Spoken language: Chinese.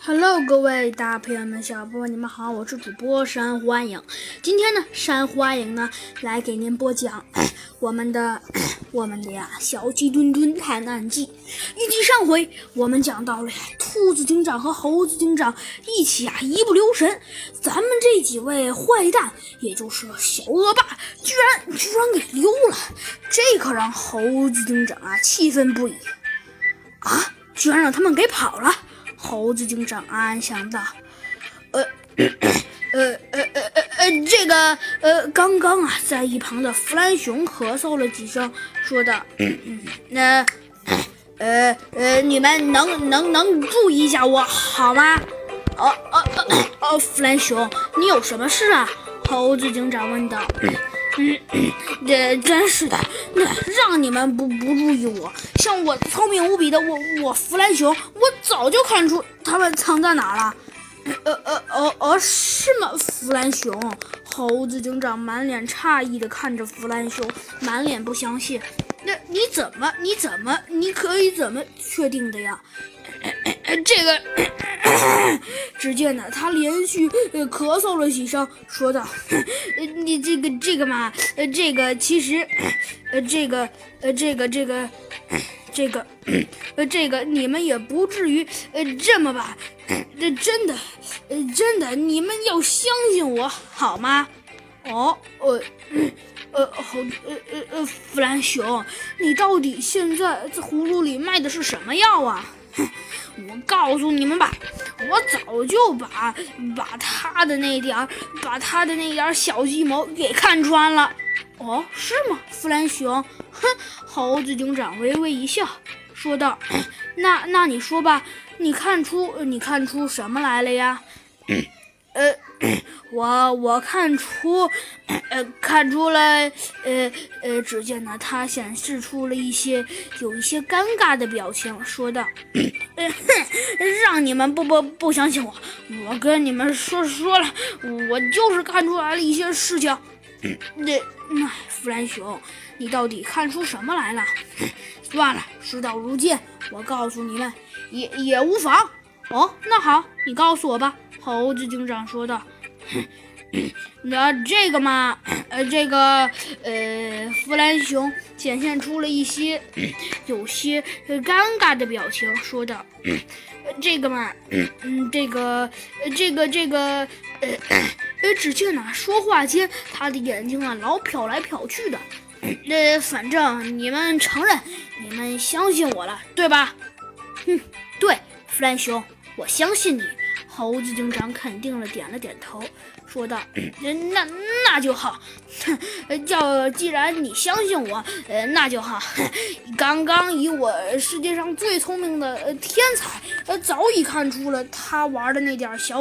Hello，各位大朋友们、小朋友，你们好，我是主播山欢迎。今天呢，山欢迎呢来给您播讲 我们的 我们的呀小鸡墩墩探案记。预计上回我们讲到了，兔子警长和猴子警长一起啊一不留神，咱们这几位坏蛋，也就是小恶霸，居然居然给溜了，这可让猴子警长啊气愤不已啊！居然让他们给跑了。猴子警长暗暗想到：“呃，呃，呃，呃，呃，呃，这个，呃，刚刚啊，在一旁的弗兰熊咳嗽了几声，说道：‘ 那，呃，呃，你们能能能注意一下我好吗？’哦，哦，哦，弗兰熊，你有什么事啊？”猴子警长问道。嗯，这真是的，那让你们不不注意我，像我聪明无比的我我弗兰熊，我早就看出他们藏在哪了。呃呃呃呃，是吗？弗兰熊，猴子警长满脸诧异的看着弗兰熊，满脸不相信。那你怎么？你怎么？你可以怎么确定的呀？这个。只见呢，他连续呃咳嗽了几声，说道：“你这个这个嘛，呃，这个其实，呃，这个呃，这个这个，这个，呃，这个你们也不至于呃这么吧？这真的，呃，真的，你们要相信我好吗？哦，呃，呃，好，呃呃呃，弗兰熊，你到底现在这葫芦里卖的是什么药啊？”我告诉你们吧，我早就把把他的那点儿，把他的那点儿小计谋给看穿了。哦，是吗？弗兰熊，哼！猴子警长微微一笑，说道：“ 那那你说吧，你看出你看出什么来了呀？” 我我看出，呃，看出了，呃呃，只见呢，他显示出了一些有一些尴尬的表情，说道：“ 哼，让你们不不不相信我，我跟你们说说了，我就是看出来了一些事情。那那弗兰熊，你到底看出什么来了？算了，事到如今，我告诉你们也也无妨。哦，那好，你告诉我吧。”猴子警长说道。那这个嘛，呃，这个，呃，弗兰熊显现出了一些有些尴尬的表情，说道：“这个嘛，嗯，这个，这个，这个，呃，呃，只见呢，说话间，他的眼睛啊，老瞟来瞟去的。呃，反正你们承认，你们相信我了，对吧？嗯，对，弗兰熊，我相信你。”猴子警长肯定了，点了点头，说道：“ 那那就好。哼，叫既然你相信我，呃，那就好。刚刚以我世界上最聪明的天才，呃，早已看出了他玩的那点小。”